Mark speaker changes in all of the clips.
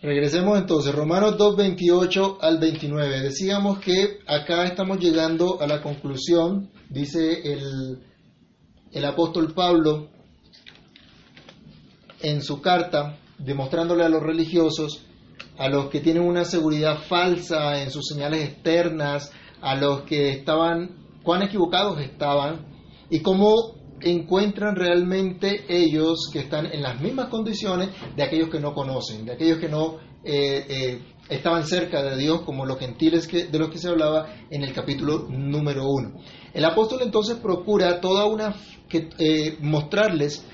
Speaker 1: Regresemos entonces, Romanos 2, 28 al 29. Decíamos que acá estamos llegando a la conclusión, dice el, el apóstol Pablo en su carta, demostrándole a los religiosos, a los que tienen una seguridad falsa en sus señales externas, a los que estaban, cuán equivocados estaban, y cómo encuentran realmente ellos que están en las mismas condiciones de aquellos que no conocen, de aquellos que no eh, eh, estaban cerca de Dios, como los gentiles que, de los que se hablaba en el capítulo número uno. El apóstol entonces procura toda una que, eh, mostrarles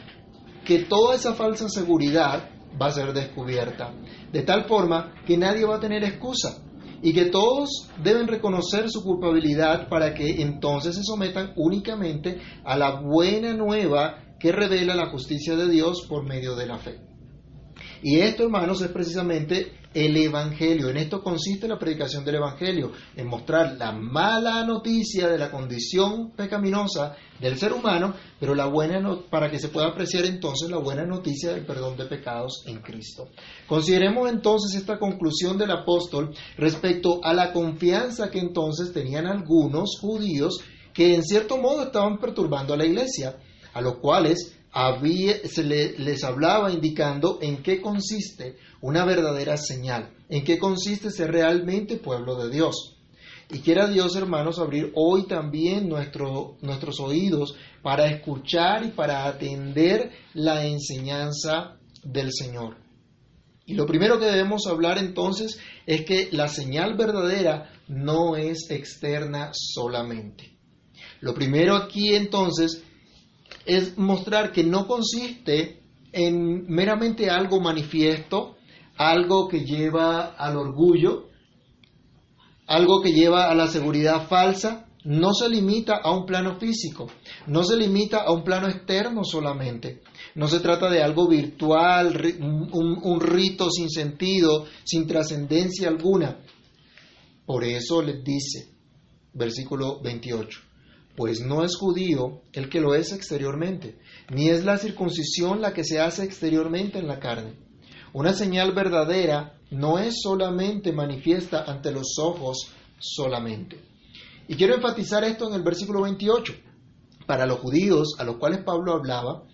Speaker 1: que toda esa falsa seguridad va a ser descubierta, de tal forma que nadie va a tener excusa y que todos deben reconocer su culpabilidad para que entonces se sometan únicamente a la buena nueva que revela la justicia de Dios por medio de la fe. Y esto, hermanos, es precisamente el Evangelio. En esto consiste la predicación del Evangelio, en mostrar la mala noticia de la condición pecaminosa del ser humano, pero la buena para que se pueda apreciar entonces la buena noticia del perdón de pecados en Cristo. Consideremos entonces esta conclusión del apóstol respecto a la confianza que entonces tenían algunos judíos que en cierto modo estaban perturbando a la iglesia, a los cuales se les hablaba indicando en qué consiste una verdadera señal, en qué consiste ser realmente pueblo de Dios. Y quiera Dios, hermanos, abrir hoy también nuestros oídos para escuchar y para atender la enseñanza del Señor. Y lo primero que debemos hablar entonces es que la señal verdadera no es externa solamente. Lo primero aquí entonces es mostrar que no consiste en meramente algo manifiesto, algo que lleva al orgullo, algo que lleva a la seguridad falsa, no se limita a un plano físico, no se limita a un plano externo solamente. No se trata de algo virtual, un, rito sin sentido, sin trascendencia alguna. Por eso les dice, versículo 28, pues no es judío el que lo es exteriormente, ni es la circuncisión la que se hace exteriormente en la carne. Una señal verdadera no es solamente manifiesta ante los ojos solamente. Y quiero enfatizar esto en el versículo 28. Para los judíos a los cuales Pablo hablaba,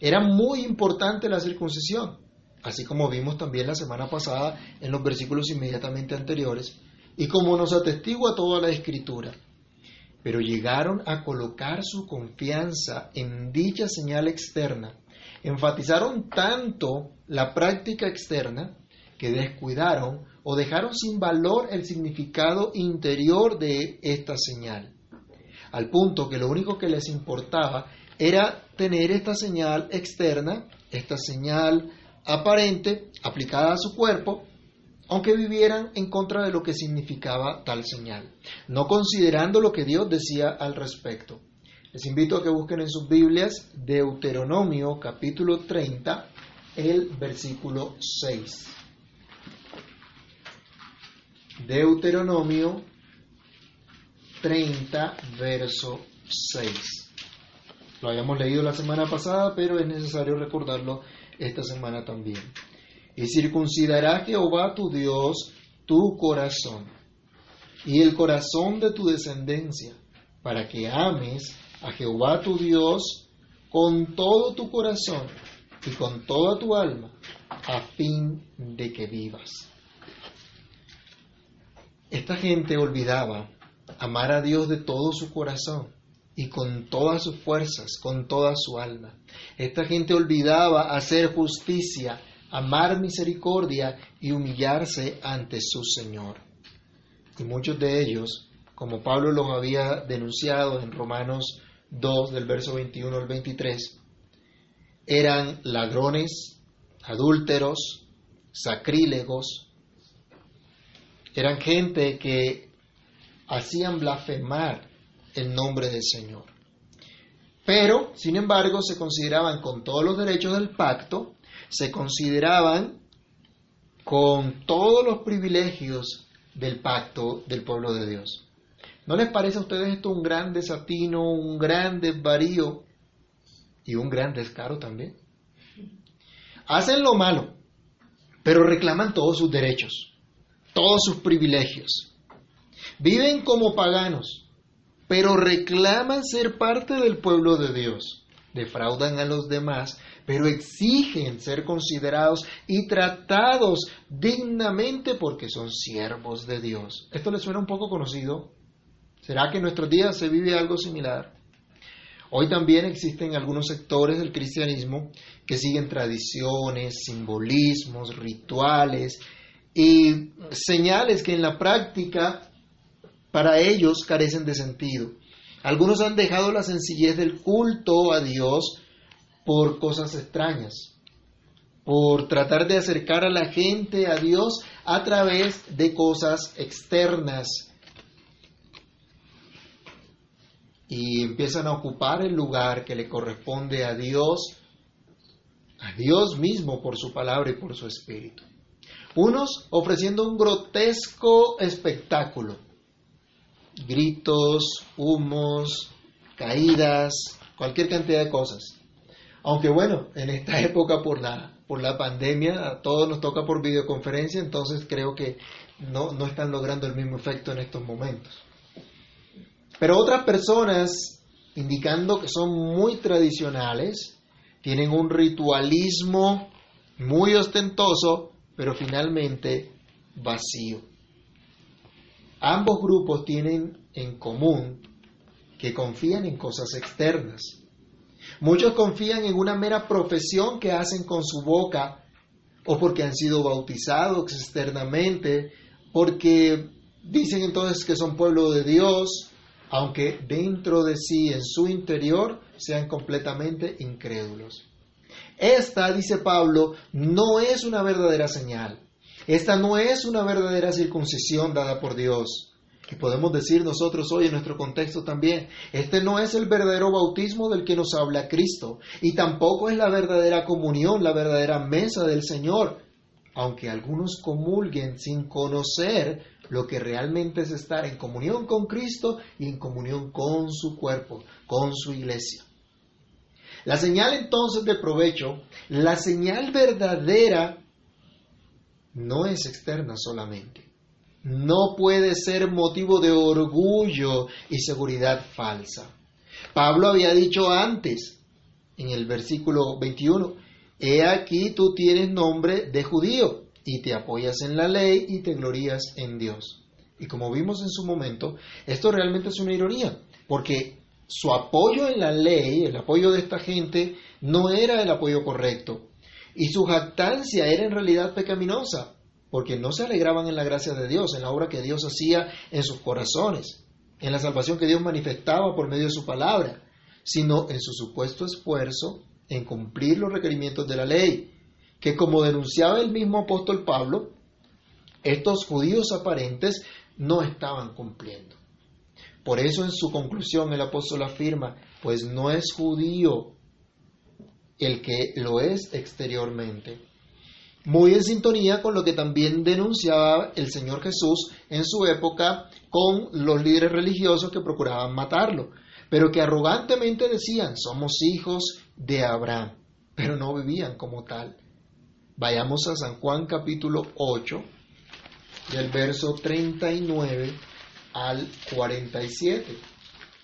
Speaker 1: era muy importante la circuncisión, así como vimos también la semana pasada en los versículos inmediatamente anteriores, y como nos atestigua toda la escritura pero llegaron a colocar su confianza en dicha señal externa, enfatizaron tanto la práctica externa que descuidaron o dejaron sin valor el significado interior de esta señal, al punto que lo único que les importaba era tener esta señal externa, esta señal aparente aplicada a su cuerpo, aunque vivieran en contra de lo que significaba tal señal, no considerando lo que Dios decía al respecto. Les invito a que busquen en sus Biblias Deuteronomio capítulo 30, el versículo 6. Deuteronomio 30, verso 6. Lo habíamos leído la semana pasada, pero es necesario recordarlo esta semana también y circuncidará Jehová tu Dios tu corazón y el corazón de tu descendencia, para que ames a Jehová tu Dios con todo tu corazón y con toda tu alma, a fin de que vivas. Esta gente olvidaba amar a Dios de todo su corazón y con todas sus fuerzas, con toda su alma. Esta gente olvidaba hacer justicia amar misericordia y humillarse ante su Señor. Y muchos de ellos, como Pablo los había denunciado en Romanos 2 del verso 21 al 23, eran ladrones, adúlteros, sacrílegos, eran gente que hacían blasfemar el nombre del Señor. Pero, sin embargo, se consideraban con todos los derechos del pacto se consideraban con todos los privilegios del pacto del pueblo de Dios. ¿No les parece a ustedes esto un gran desatino, un gran desvarío y un gran descaro también? Hacen lo malo, pero reclaman todos sus derechos, todos sus privilegios. Viven como paganos, pero reclaman ser parte del pueblo de Dios. Defraudan a los demás, pero exigen ser considerados y tratados dignamente porque son siervos de Dios. ¿Esto les suena un poco conocido? ¿Será que en nuestros días se vive algo similar? Hoy también existen algunos sectores del cristianismo que siguen tradiciones, simbolismos, rituales y señales que en la práctica para ellos carecen de sentido. Algunos han dejado la sencillez del culto a Dios por cosas extrañas, por tratar de acercar a la gente a Dios a través de cosas externas. Y empiezan a ocupar el lugar que le corresponde a Dios, a Dios mismo por su palabra y por su espíritu. Unos ofreciendo un grotesco espectáculo, gritos, humos, caídas, cualquier cantidad de cosas. Aunque bueno, en esta época por la, por la pandemia a todos nos toca por videoconferencia, entonces creo que no, no están logrando el mismo efecto en estos momentos. Pero otras personas, indicando que son muy tradicionales, tienen un ritualismo muy ostentoso, pero finalmente vacío. Ambos grupos tienen en común que confían en cosas externas. Muchos confían en una mera profesión que hacen con su boca o porque han sido bautizados externamente, porque dicen entonces que son pueblo de Dios, aunque dentro de sí, en su interior, sean completamente incrédulos. Esta, dice Pablo, no es una verdadera señal. Esta no es una verdadera circuncisión dada por Dios que podemos decir nosotros hoy en nuestro contexto también, este no es el verdadero bautismo del que nos habla Cristo y tampoco es la verdadera comunión, la verdadera mesa del Señor, aunque algunos comulguen sin conocer lo que realmente es estar en comunión con Cristo y en comunión con su cuerpo, con su iglesia. La señal entonces de provecho, la señal verdadera, no es externa solamente no puede ser motivo de orgullo y seguridad falsa. Pablo había dicho antes, en el versículo 21, He aquí tú tienes nombre de judío y te apoyas en la ley y te glorías en Dios. Y como vimos en su momento, esto realmente es una ironía, porque su apoyo en la ley, el apoyo de esta gente, no era el apoyo correcto. Y su jactancia era en realidad pecaminosa porque no se alegraban en la gracia de Dios, en la obra que Dios hacía en sus corazones, en la salvación que Dios manifestaba por medio de su palabra, sino en su supuesto esfuerzo en cumplir los requerimientos de la ley, que como denunciaba el mismo apóstol Pablo, estos judíos aparentes no estaban cumpliendo. Por eso en su conclusión el apóstol afirma, pues no es judío el que lo es exteriormente, muy en sintonía con lo que también denunciaba el Señor Jesús en su época con los líderes religiosos que procuraban matarlo, pero que arrogantemente decían, somos hijos de Abraham, pero no vivían como tal. Vayamos a San Juan capítulo 8, del verso 39 al 47.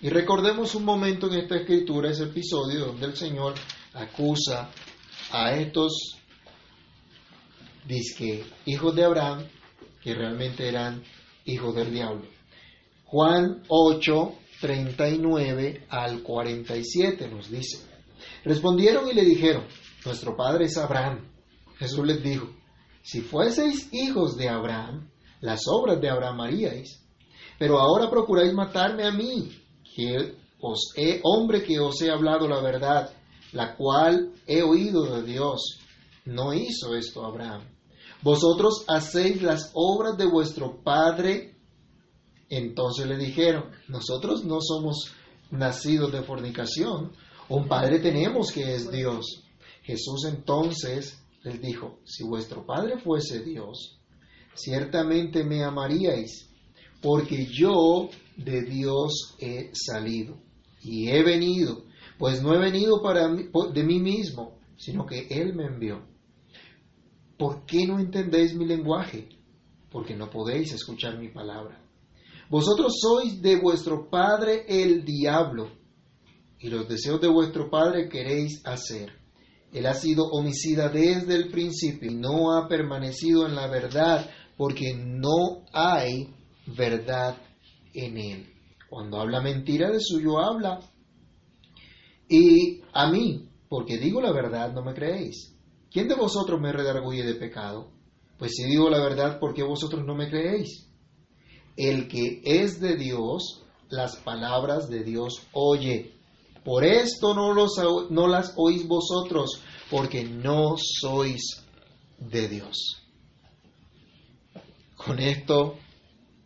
Speaker 1: Y recordemos un momento en esta escritura, ese episodio donde el Señor acusa a estos dice hijos de Abraham, que realmente eran hijos del diablo. Juan 8, 39 al 47 nos dice. Respondieron y le dijeron, nuestro padre es Abraham. Jesús les dijo, si fueseis hijos de Abraham, las obras de Abraham haríais. Pero ahora procuráis matarme a mí, que os he, hombre que os he hablado la verdad, la cual he oído de Dios. No hizo esto Abraham. Vosotros hacéis las obras de vuestro Padre. Entonces le dijeron, nosotros no somos nacidos de fornicación, un Padre tenemos que es Dios. Jesús entonces les dijo, si vuestro Padre fuese Dios, ciertamente me amaríais, porque yo de Dios he salido y he venido, pues no he venido para de mí mismo, sino que Él me envió. ¿por qué no entendéis mi lenguaje? Porque no podéis escuchar mi palabra. Vosotros sois de vuestro padre el diablo, y los deseos de vuestro padre queréis hacer. Él ha sido homicida desde el principio y no ha permanecido en la verdad, porque no hay verdad en él. Cuando habla mentira de suyo habla. Y a mí, porque digo la verdad, no me creéis. ¿Quién de vosotros me redarguye de pecado? Pues si digo la verdad, ¿por qué vosotros no me creéis? El que es de Dios, las palabras de Dios oye. Por esto no, no las oís vosotros, porque no sois de Dios. Con esto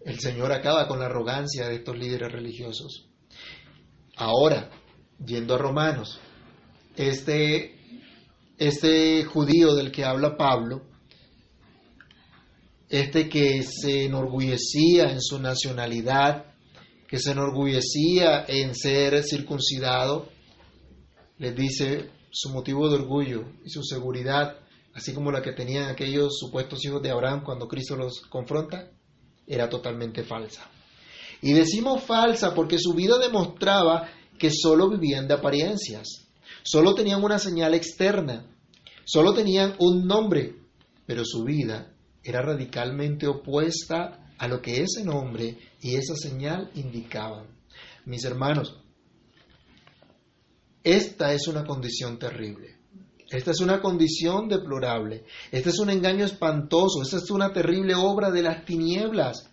Speaker 1: el Señor acaba con la arrogancia de estos líderes religiosos. Ahora, yendo a Romanos, este, este judío del que habla Pablo, este que se enorgullecía en su nacionalidad, que se enorgullecía en ser circuncidado, les dice su motivo de orgullo y su seguridad, así como la que tenían aquellos supuestos hijos de Abraham cuando Cristo los confronta, era totalmente falsa. Y decimos falsa porque su vida demostraba que solo vivían de apariencias, solo tenían una señal externa, solo tenían un nombre, pero su vida era radicalmente opuesta a lo que ese nombre y esa señal indicaban. Mis hermanos, esta es una condición terrible. Esta es una condición deplorable. Este es un engaño espantoso. Esta es una terrible obra de las tinieblas.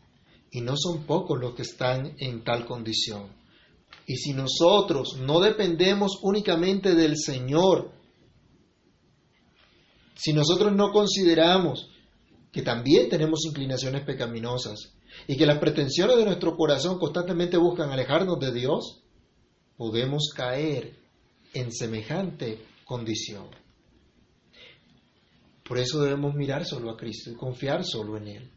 Speaker 1: Y no son pocos los que están en tal condición. Y si nosotros no dependemos únicamente del Señor, si nosotros no consideramos que también tenemos inclinaciones pecaminosas y que las pretensiones de nuestro corazón constantemente buscan alejarnos de Dios, podemos caer en semejante condición. Por eso debemos mirar solo a Cristo y confiar solo en Él.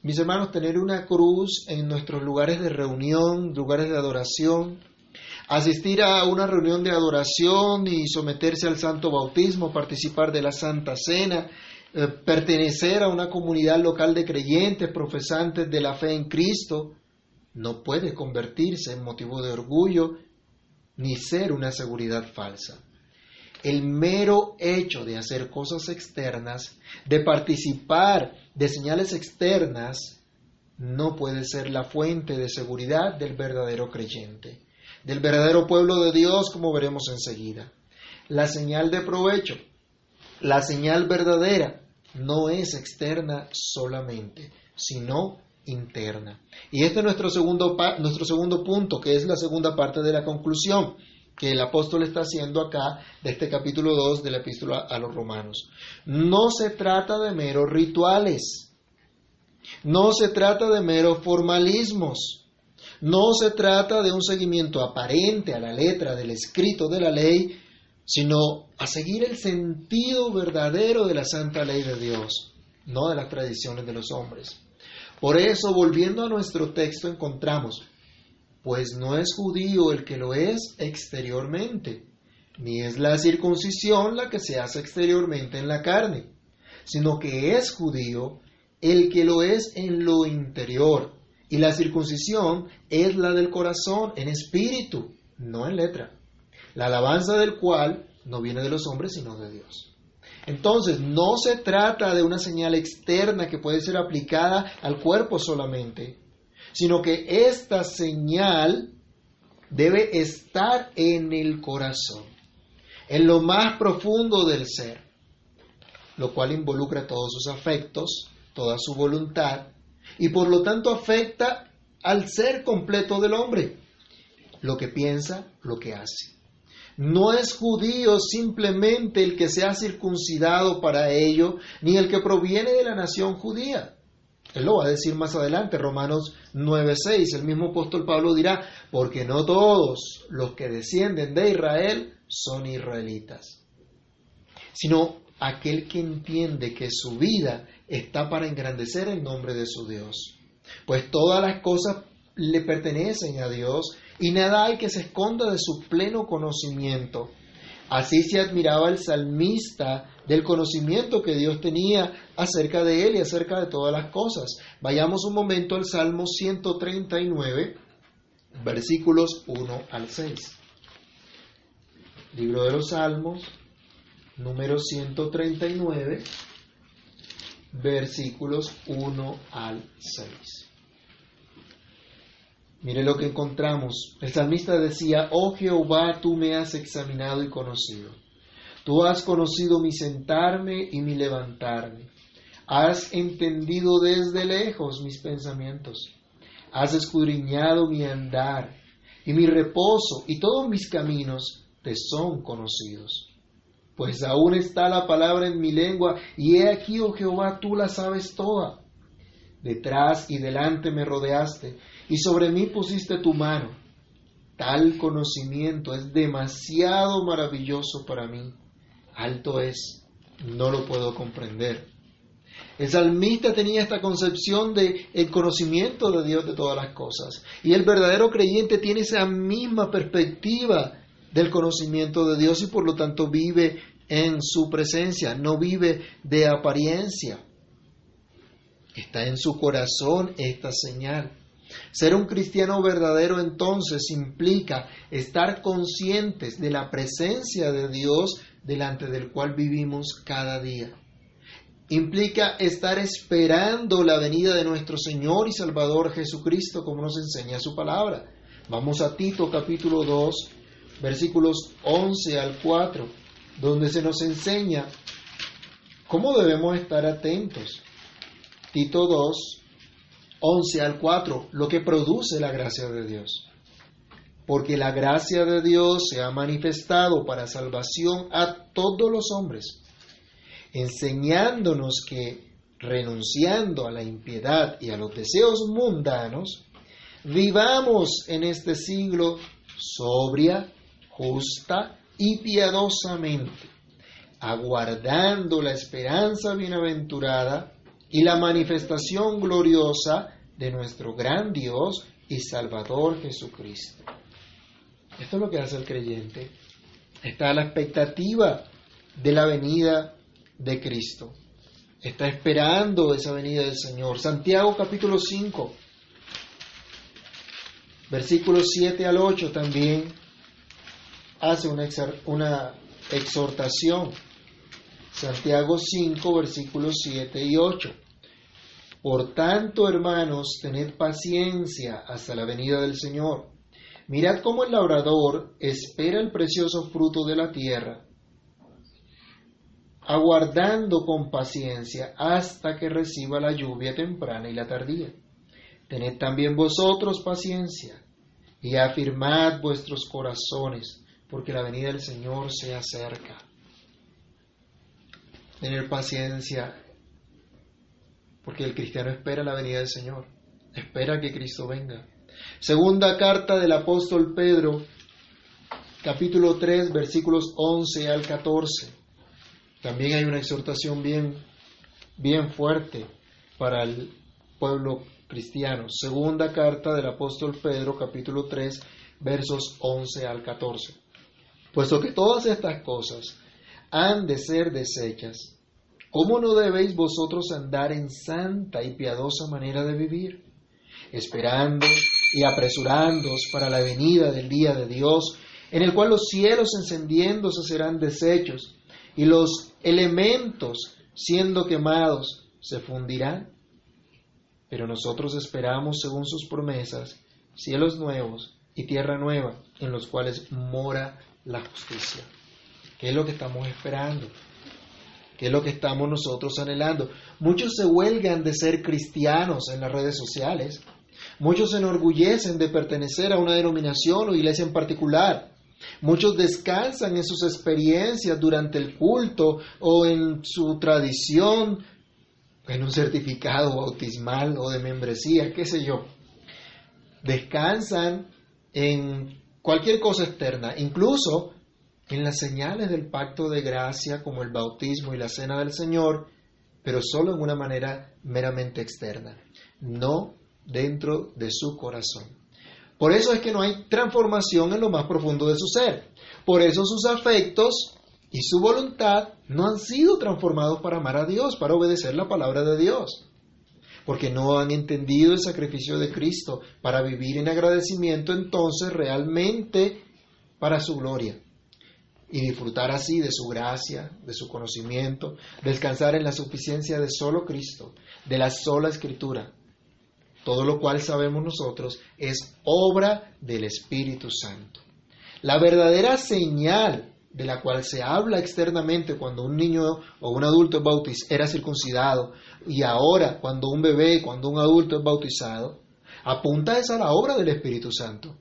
Speaker 1: Mis hermanos, tener una cruz en nuestros lugares de reunión, lugares de adoración, asistir a una reunión de adoración y someterse al santo bautismo, participar de la Santa Cena, eh, pertenecer a una comunidad local de creyentes, profesantes de la fe en Cristo, no puede convertirse en motivo de orgullo ni ser una seguridad falsa. El mero hecho de hacer cosas externas, de participar de señales externas, no puede ser la fuente de seguridad del verdadero creyente, del verdadero pueblo de Dios, como veremos enseguida. La señal de provecho, la señal verdadera, no es externa solamente, sino interna. Y este es nuestro segundo, nuestro segundo punto, que es la segunda parte de la conclusión que el apóstol está haciendo acá de este capítulo 2 de la epístola a los romanos. No se trata de meros rituales, no se trata de meros formalismos, no se trata de un seguimiento aparente a la letra del escrito de la ley, sino a seguir el sentido verdadero de la santa ley de Dios, no de las tradiciones de los hombres. Por eso, volviendo a nuestro texto, encontramos, pues no es judío el que lo es exteriormente, ni es la circuncisión la que se hace exteriormente en la carne, sino que es judío el que lo es en lo interior, y la circuncisión es la del corazón, en espíritu, no en letra, la alabanza del cual no viene de los hombres, sino de Dios. Entonces, no se trata de una señal externa que puede ser aplicada al cuerpo solamente, sino que esta señal debe estar en el corazón, en lo más profundo del ser, lo cual involucra todos sus afectos, toda su voluntad, y por lo tanto afecta al ser completo del hombre, lo que piensa, lo que hace. No es judío simplemente el que se ha circuncidado para ello, ni el que proviene de la nación judía. Él lo va a decir más adelante, Romanos 9:6. El mismo apóstol Pablo dirá, porque no todos los que descienden de Israel son israelitas, sino aquel que entiende que su vida está para engrandecer el nombre de su Dios. Pues todas las cosas le pertenecen a Dios y nada hay que se esconda de su pleno conocimiento. Así se admiraba el salmista del conocimiento que Dios tenía acerca de él y acerca de todas las cosas. Vayamos un momento al Salmo 139, versículos 1 al 6. Libro de los Salmos, número 139, versículos 1 al 6. Mire lo que encontramos. El salmista decía, oh Jehová, tú me has examinado y conocido. Tú has conocido mi sentarme y mi levantarme. Has entendido desde lejos mis pensamientos. Has escudriñado mi andar y mi reposo y todos mis caminos te son conocidos. Pues aún está la palabra en mi lengua y he aquí, oh Jehová, tú la sabes toda. Detrás y delante me rodeaste y sobre mí pusiste tu mano. Tal conocimiento es demasiado maravilloso para mí. Alto es, no lo puedo comprender. El salmista tenía esta concepción de el conocimiento de Dios de todas las cosas. Y el verdadero creyente tiene esa misma perspectiva del conocimiento de Dios y por lo tanto vive en su presencia, no vive de apariencia. Está en su corazón esta señal. Ser un cristiano verdadero entonces implica estar conscientes de la presencia de Dios delante del cual vivimos cada día. Implica estar esperando la venida de nuestro Señor y Salvador Jesucristo como nos enseña su palabra. Vamos a Tito capítulo 2, versículos 11 al 4, donde se nos enseña cómo debemos estar atentos. Tito 2, 11 al 4, lo que produce la gracia de Dios. Porque la gracia de Dios se ha manifestado para salvación a todos los hombres, enseñándonos que, renunciando a la impiedad y a los deseos mundanos, vivamos en este siglo sobria, justa y piadosamente, aguardando la esperanza bienaventurada y la manifestación gloriosa de nuestro gran Dios y Salvador Jesucristo. Esto es lo que hace el creyente. Está a la expectativa de la venida de Cristo. Está esperando esa venida del Señor. Santiago capítulo 5, versículos 7 al 8 también hace una, una exhortación Santiago 5, versículos 7 y 8. Por tanto, hermanos, tened paciencia hasta la venida del Señor. Mirad cómo el labrador espera el precioso fruto de la tierra, aguardando con paciencia hasta que reciba la lluvia temprana y la tardía. Tened también vosotros paciencia y afirmad vuestros corazones, porque la venida del Señor se acerca tener paciencia, porque el cristiano espera la venida del Señor, espera que Cristo venga. Segunda carta del apóstol Pedro, capítulo 3, versículos 11 al 14. También hay una exhortación bien, bien fuerte para el pueblo cristiano. Segunda carta del apóstol Pedro, capítulo 3, versos 11 al 14. Puesto que todas estas cosas han de ser desechas. ¿Cómo no debéis vosotros andar en santa y piadosa manera de vivir? Esperando y apresurándoos para la venida del día de Dios, en el cual los cielos encendiéndose serán deshechos y los elementos siendo quemados se fundirán. Pero nosotros esperamos, según sus promesas, cielos nuevos y tierra nueva, en los cuales mora la justicia. ¿Qué es lo que estamos esperando? ¿Qué es lo que estamos nosotros anhelando? Muchos se huelgan de ser cristianos en las redes sociales. Muchos se enorgullecen de pertenecer a una denominación o iglesia en particular. Muchos descansan en sus experiencias durante el culto o en su tradición, en un certificado bautismal o de membresía, qué sé yo. Descansan en cualquier cosa externa, incluso en las señales del pacto de gracia como el bautismo y la cena del Señor, pero solo en una manera meramente externa, no dentro de su corazón. Por eso es que no hay transformación en lo más profundo de su ser. Por eso sus afectos y su voluntad no han sido transformados para amar a Dios, para obedecer la palabra de Dios. Porque no han entendido el sacrificio de Cristo para vivir en agradecimiento entonces realmente para su gloria y disfrutar así de su gracia, de su conocimiento, descansar en la suficiencia de solo Cristo, de la sola Escritura. Todo lo cual sabemos nosotros es obra del Espíritu Santo. La verdadera señal de la cual se habla externamente cuando un niño o un adulto es bautizado, era circuncidado, y ahora cuando un bebé, cuando un adulto es bautizado, apunta es a la obra del Espíritu Santo,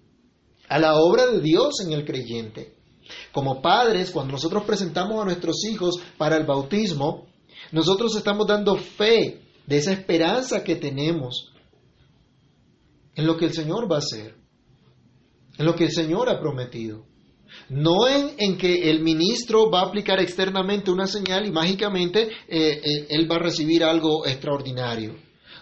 Speaker 1: a la obra de Dios en el creyente. Como padres, cuando nosotros presentamos a nuestros hijos para el bautismo, nosotros estamos dando fe de esa esperanza que tenemos en lo que el Señor va a hacer, en lo que el Señor ha prometido. No en, que el ministro va a aplicar externamente una señal y mágicamente eh, eh, él va a recibir algo extraordinario.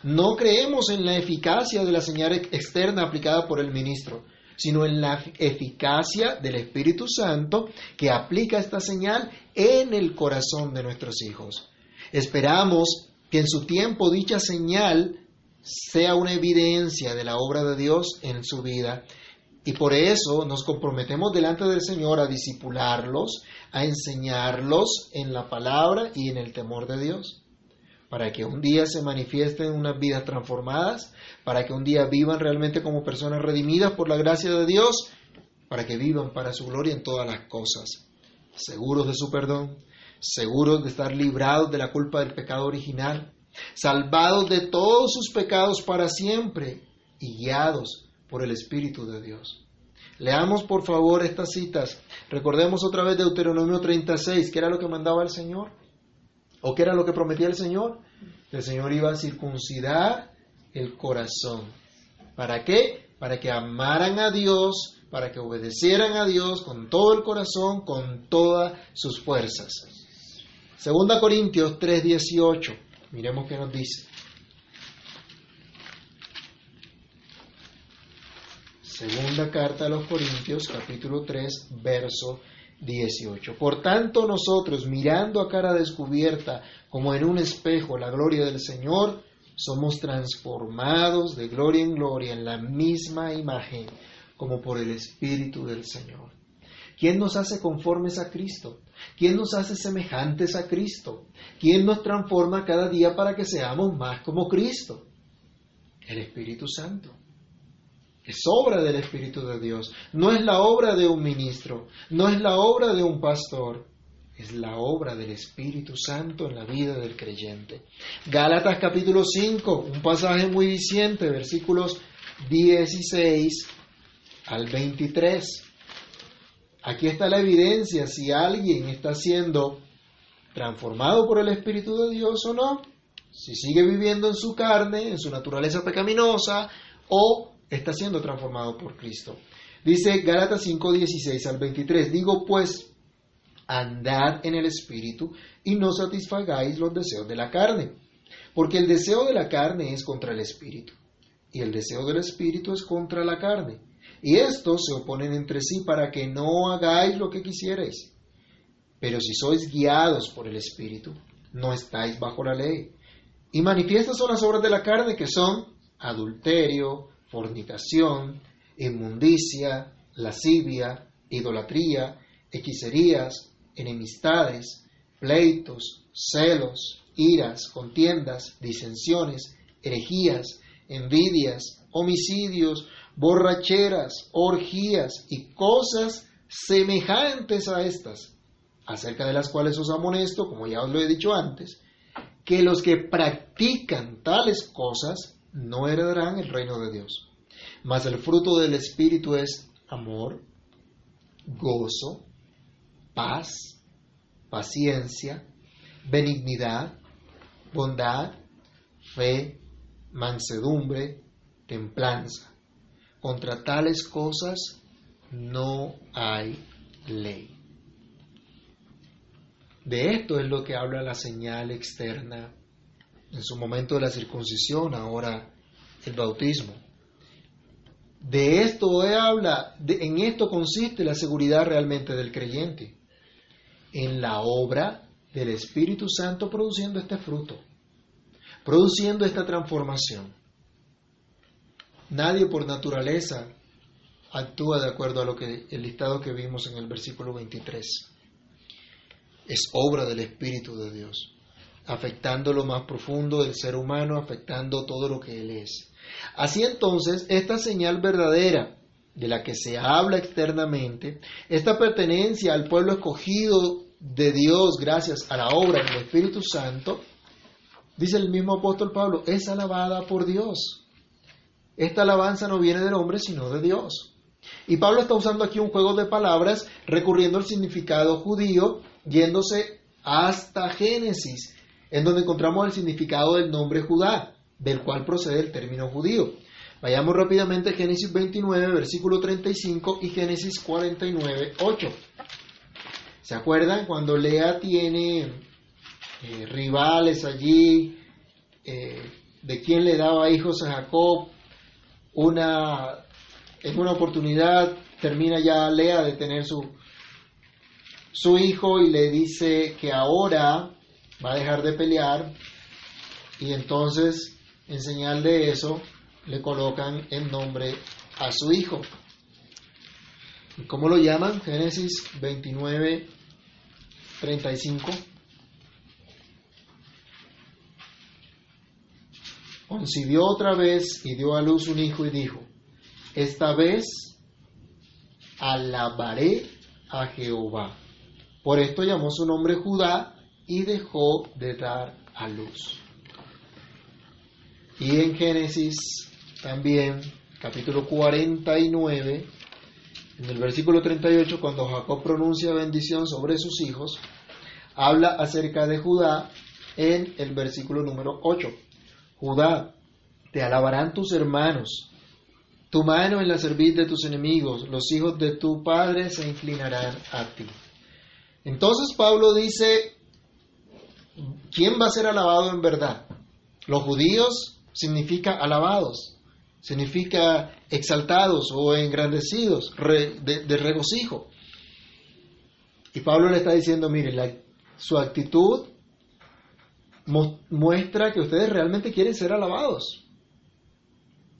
Speaker 1: No creemos en la eficacia de la señal externa aplicada por el ministro sino en la eficacia del Espíritu Santo que aplica esta señal en el corazón de nuestros hijos. Esperamos que en su tiempo dicha señal sea una evidencia de la obra de Dios en su vida y por eso nos comprometemos delante del Señor a disipularlos, a enseñarlos en la palabra y en el temor de Dios para que un día se manifiesten unas vidas transformadas, para que un día vivan realmente como personas redimidas por la gracia de Dios, para que vivan para su gloria en todas las cosas, seguros de su perdón, seguros de estar librados de la culpa del pecado original, salvados de todos sus pecados para siempre y guiados por el Espíritu de Dios. Leamos por favor estas citas. Recordemos otra vez Deuteronomio 36, que era lo que mandaba el Señor. ¿O qué era lo que prometía el Señor? El Señor iba a circuncidar el corazón. ¿Para qué? Para que amaran a Dios, para que obedecieran a Dios con todo el corazón, con todas sus fuerzas. Segunda Corintios 3:18. Miremos qué nos dice. Segunda carta a los Corintios, capítulo 3, verso 18. Por tanto, nosotros, mirando a cara descubierta, como en un espejo, la gloria del Señor, somos transformados de gloria en gloria en la misma imagen, como por el Espíritu del Señor. ¿Quién nos hace conformes a Cristo? ¿Quién nos hace semejantes a Cristo? ¿Quién nos transforma cada día para que seamos más como Cristo? El Espíritu Santo. Es obra del Espíritu de Dios. No es la obra de un ministro, no es la obra de un pastor, es la obra del Espíritu Santo en la vida del creyente. Gálatas capítulo 5, un pasaje muy diciente, versículos 16 al 23. Aquí está la evidencia si alguien está siendo transformado por el Espíritu de Dios o no, si sigue viviendo en su carne, en su naturaleza pecaminosa, o está siendo transformado por Cristo. Dice Gálatas 5, 16 al 23, digo pues, andad en el Espíritu y no satisfagáis los deseos de la carne, porque el deseo de la carne es contra el Espíritu, y el deseo del Espíritu es contra la carne, y estos se oponen entre sí para que no hagáis lo que quisierais. Pero si sois guiados por el Espíritu, no estáis bajo la ley. Y manifiestas son las obras de la carne que son adulterio, fornicación, inmundicia, lascivia, idolatría, hechicerías, enemistades, pleitos, celos, iras, contiendas, disensiones, herejías, envidias, homicidios, borracheras, orgías y cosas semejantes a estas, acerca de las cuales os amonesto, como ya os lo he dicho antes, que los que practican tales cosas no heredarán el reino de Dios. Mas el fruto del Espíritu es amor, gozo, paz, paciencia, benignidad, bondad, fe, mansedumbre, templanza. Contra tales cosas no hay ley. De esto es lo que habla la señal externa en su momento de la circuncisión, ahora el bautismo. De esto habla, en esto consiste la seguridad realmente del creyente, en la obra del Espíritu Santo produciendo este fruto, produciendo esta transformación. Nadie por naturaleza actúa de acuerdo a lo que el listado que vimos en el versículo 23. Es obra del Espíritu de Dios, afectando lo más profundo del ser humano, afectando todo lo que Él es. Así entonces, esta señal verdadera de la que se habla externamente, esta pertenencia al pueblo escogido de Dios gracias a la obra del Espíritu Santo, dice el mismo apóstol Pablo, es alabada por Dios. Esta alabanza no viene del hombre, sino de Dios. Y Pablo está usando aquí un juego de palabras, recurriendo al significado judío, yéndose hasta Génesis, en donde encontramos el significado del nombre Judá, del cual procede el término judío. Vayamos rápidamente a Génesis 29, versículo 35 y Génesis 49, 8. ¿Se acuerdan cuando Lea tiene eh, rivales allí? Eh, ¿De quién le daba hijos a Jacob? Una, en una oportunidad termina ya Lea de tener su, su hijo y le dice que ahora va a dejar de pelear y entonces en señal de eso le colocan el nombre a su hijo. ¿Cómo lo llaman? Génesis 29, 35. Concibió otra vez y dio a luz un hijo y dijo, esta vez alabaré a Jehová. Por esto llamó su nombre Judá y dejó de dar a luz. Y en Génesis también, capítulo 49, en el versículo 38, cuando Jacob pronuncia bendición sobre sus hijos, habla acerca de Judá en el versículo número 8. Judá, te alabarán tus hermanos, tu mano en la cerviz de tus enemigos, los hijos de tu padre se inclinarán a ti. Entonces Pablo dice, ¿quién va a ser alabado en verdad? Los judíos significa alabados, significa exaltados o engrandecidos, de, regocijo. Y Pablo le está diciendo, mire, su actitud muestra que ustedes realmente quieren ser alabados.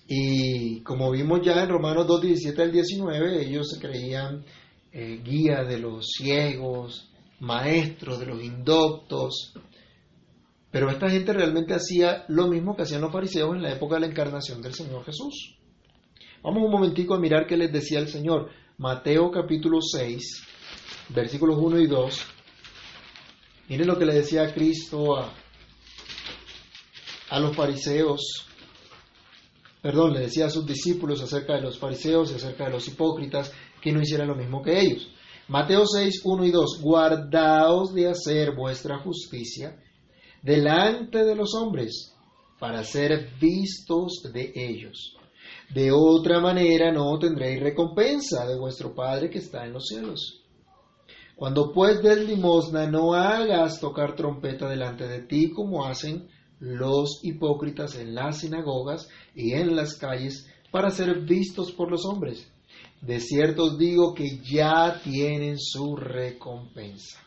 Speaker 1: Y como vimos ya en Romanos 2, 17 al 19, ellos se creían eh, guía de los ciegos, maestros de los indoctos, pero esta gente realmente hacía lo mismo que hacían los fariseos en la época de la encarnación del Señor Jesús. Vamos un momentico a mirar qué les decía el Señor. Mateo capítulo 6, versículos 1 y 2. Miren lo que le decía Cristo a, a los fariseos. Perdón, le decía a sus discípulos acerca de los fariseos y acerca de los hipócritas que no hicieran lo mismo que ellos. Mateo 6, 1 y 2. Guardaos de hacer vuestra justicia delante de los hombres para ser vistos de ellos. De otra manera no tendréis recompensa de vuestro Padre que está en los cielos. Cuando pues des limosna, no hagas tocar trompeta delante de ti como hacen los hipócritas en las sinagogas y en las calles para ser vistos por los hombres. De cierto os digo que ya tienen su recompensa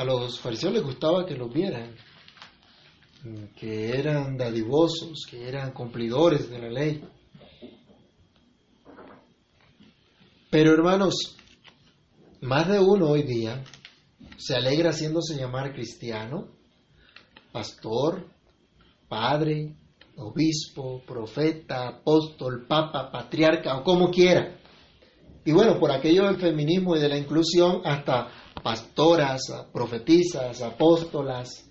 Speaker 1: a los fariseos les gustaba que los vieran, que eran dadivosos, que eran cumplidores de la ley. Pero hermanos, más de uno hoy día se alegra haciéndose llamar cristiano, pastor, padre, obispo, profeta, apóstol, papa, patriarca o como quiera. Y bueno, por aquello del feminismo y de la inclusión, hasta pastoras, profetizas, apóstolas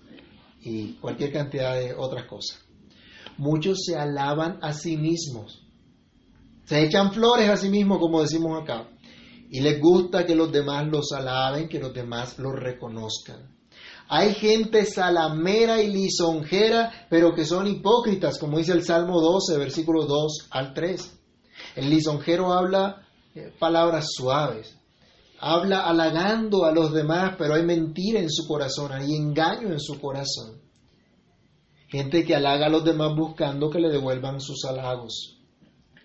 Speaker 1: y cualquier cantidad de otras cosas. Muchos se alaban a sí mismos, se echan flores a sí mismos, como decimos acá, y les gusta que los demás los alaben, que los demás los reconozcan. Hay gente salamera y lisonjera, pero que son hipócritas, como dice el Salmo 12, versículos 2 al 3. El lisonjero habla eh, palabras suaves, habla halagando a los demás, pero hay mentira en su corazón, hay engaño en su corazón. gente que halaga a los demás buscando que le devuelvan sus halagos.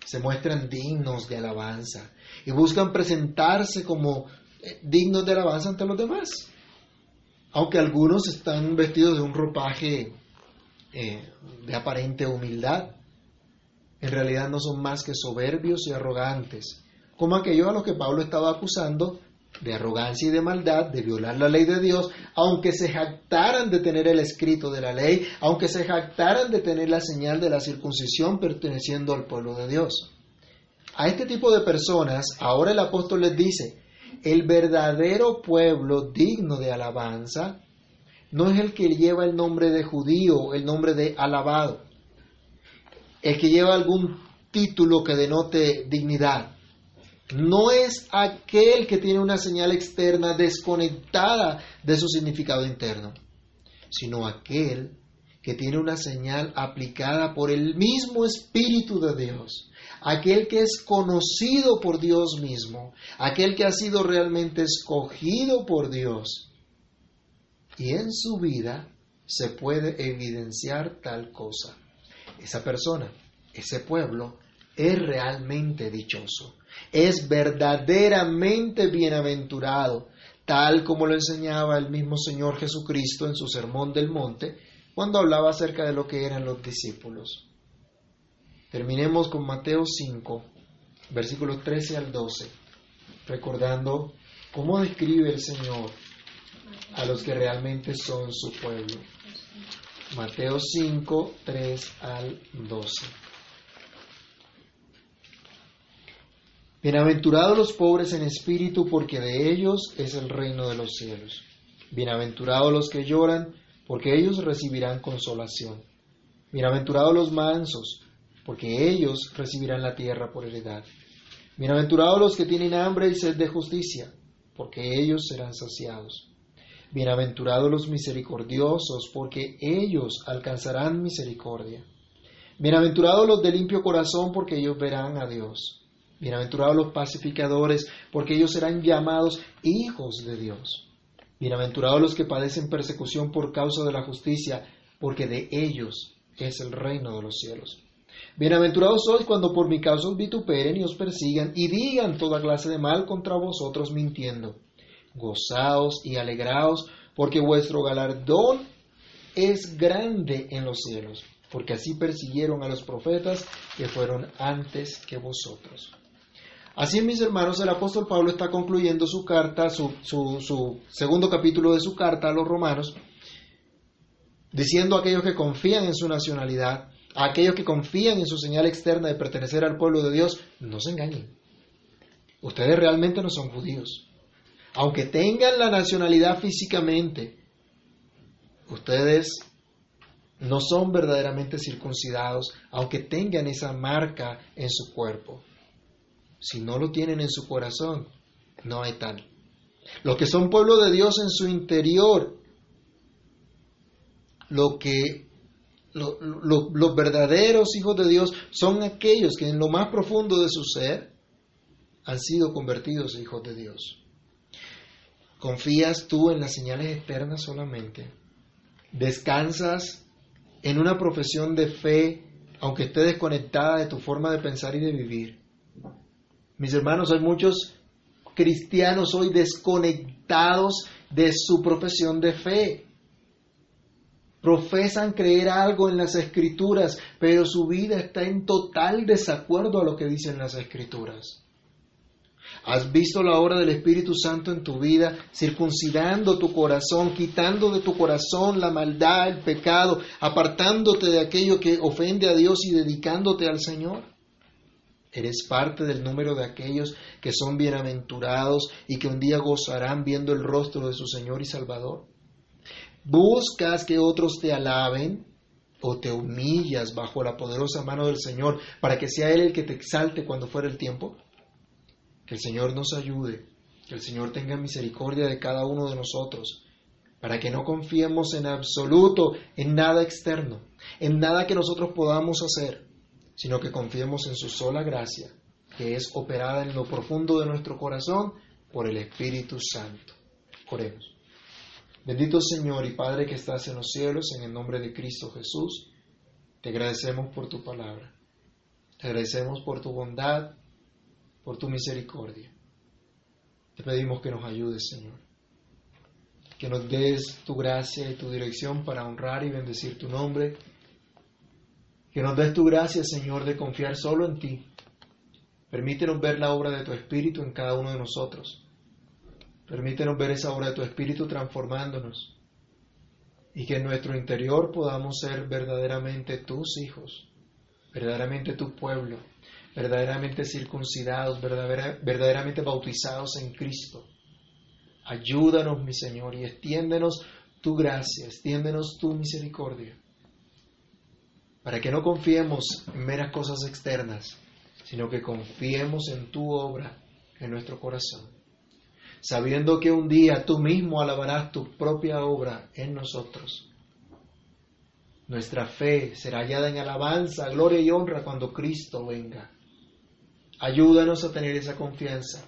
Speaker 1: Se muestran dignos de alabanza y buscan presentarse como eh, dignos de alabanza ante los demás. Aunque algunos están vestidos de un ropaje eh, de aparente humildad, en realidad no son más que soberbios y arrogantes, como aquellos a los que Pablo estaba acusando de arrogancia y de maldad, de violar la ley de Dios, aunque se jactaran de tener el escrito de la ley, aunque se jactaran de tener la señal de la circuncisión perteneciendo al pueblo de Dios. A este tipo de personas, ahora el apóstol les dice, el verdadero pueblo digno de alabanza no es el que lleva el nombre de judío, el nombre de alabado, el que lleva algún título que denote dignidad. No es aquel que tiene una señal externa desconectada de su significado interno, sino aquel que tiene una señal aplicada por el mismo Espíritu de Dios, aquel que es conocido por Dios mismo, aquel que ha sido realmente escogido por Dios. Y en su vida se puede evidenciar tal cosa. Esa persona, ese pueblo, es realmente dichoso, es verdaderamente bienaventurado, tal como lo enseñaba el mismo Señor Jesucristo en su Sermón del Monte, cuando hablaba acerca de lo que eran los discípulos. Terminemos con Mateo 5, versículos 13 al 12, recordando cómo describe el Señor a los que realmente son su pueblo. Mateo 5, 3 al 12. Bienaventurados los pobres en espíritu, porque de ellos es el reino de los cielos. Bienaventurados los que lloran, porque ellos recibirán consolación. Bienaventurados los mansos, porque ellos recibirán la tierra por heredad. Bienaventurados los que tienen hambre y sed de justicia, porque ellos serán saciados. Bienaventurados los misericordiosos, porque ellos alcanzarán misericordia. Bienaventurados los de limpio corazón, porque ellos verán a Dios. Bienaventurados los pacificadores, porque ellos serán llamados hijos de Dios. Bienaventurados los que padecen persecución por causa de la justicia, porque de ellos es el reino de los cielos. Bienaventurados sois cuando por mi causa os vituperen y os persigan y digan toda clase de mal contra vosotros mintiendo. Gozaos y alegraos, porque vuestro galardón es grande en los cielos, porque así persiguieron a los profetas que fueron antes que vosotros. Así, mis hermanos, el apóstol Pablo está concluyendo su carta, su, su, segundo capítulo de su carta a los romanos, diciendo a aquellos que confían en su nacionalidad, a aquellos que confían en su señal externa de pertenecer al pueblo de Dios, no se engañen. Ustedes realmente no son judíos. Aunque tengan la nacionalidad físicamente, ustedes no son verdaderamente circuncidados, aunque tengan esa marca en su cuerpo. Si no lo tienen en su corazón, no hay tal. Los que son pueblo de Dios en su interior, lo que los verdaderos hijos de Dios son aquellos que en lo más profundo de su ser han sido convertidos hijos de Dios. ¿Confías tú en las señales externas solamente? ¿Descansas en una profesión de fe, aunque esté desconectada de tu forma de pensar y de vivir? Mis hermanos, hay muchos cristianos hoy desconectados de su profesión de fe. Profesan creer algo en las escrituras, pero su vida está en total desacuerdo a lo que dicen las escrituras. ¿Has visto la obra del Espíritu Santo en tu vida, circuncidando tu corazón, quitando de tu corazón la maldad, el pecado, apartándote de aquello que ofende a Dios y dedicándote al Señor? Eres parte del número de aquellos que son bienaventurados y que un día gozarán viendo el rostro de su Señor y Salvador. Buscas que otros te alaben o te humillas bajo la poderosa mano del Señor para que sea Él el que te exalte cuando fuera el tiempo. Que el Señor nos ayude, que el Señor tenga misericordia de cada uno de nosotros, para que no confiemos en absoluto en nada externo, en nada que nosotros podamos hacer, sino que confiemos en su sola gracia, que es operada en lo profundo de nuestro corazón por el Espíritu Santo. Oremos. Bendito Señor y Padre que estás en los cielos, en el nombre de Cristo Jesús, te agradecemos por tu palabra. Te agradecemos por tu bondad, por tu misericordia. Te pedimos que nos ayudes, Señor. Que nos des tu gracia y tu dirección para honrar y bendecir tu nombre. Que nos des tu gracia, Señor, de confiar solo en ti. Permítenos ver la obra de tu Espíritu en cada uno de nosotros Permítenos ver esa obra de tu Espíritu transformándonos y que en nuestro interior podamos ser verdaderamente tus hijos, verdaderamente tu pueblo, verdaderamente circuncidados, verdaderamente bautizados en Cristo. Ayúdanos, mi Señor, y extiéndenos tu gracia, extiéndenos tu misericordia, para que no confiemos en meras cosas externas, sino que confiemos en tu obra en nuestro corazón sabiendo que un día tú mismo alabarás tu propia obra en nosotros. Nuestra fe será hallada en alabanza, gloria y honra cuando Cristo venga. Ayúdanos a tener esa confianza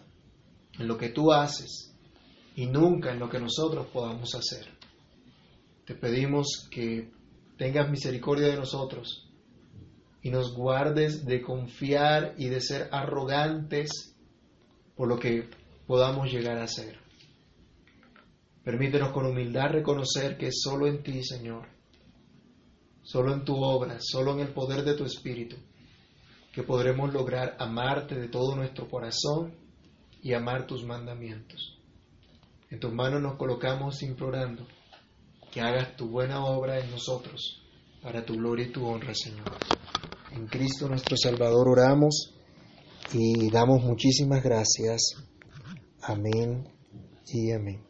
Speaker 1: en lo que tú haces y nunca en lo que nosotros podamos hacer. Te pedimos que tengas misericordia de nosotros y nos guardes de confiar y de ser arrogantes por lo que podamos llegar a ser. Permítenos con humildad reconocer que solo en ti, Señor, solo en tu obra, solo en el poder de tu Espíritu, que podremos lograr amarte de todo nuestro corazón y amar tus mandamientos. En tus manos nos colocamos implorando que hagas tu buena obra en nosotros, para tu gloria y tu honra, Señor. En Cristo nuestro Salvador oramos y damos muchísimas gracias. Amém e amém.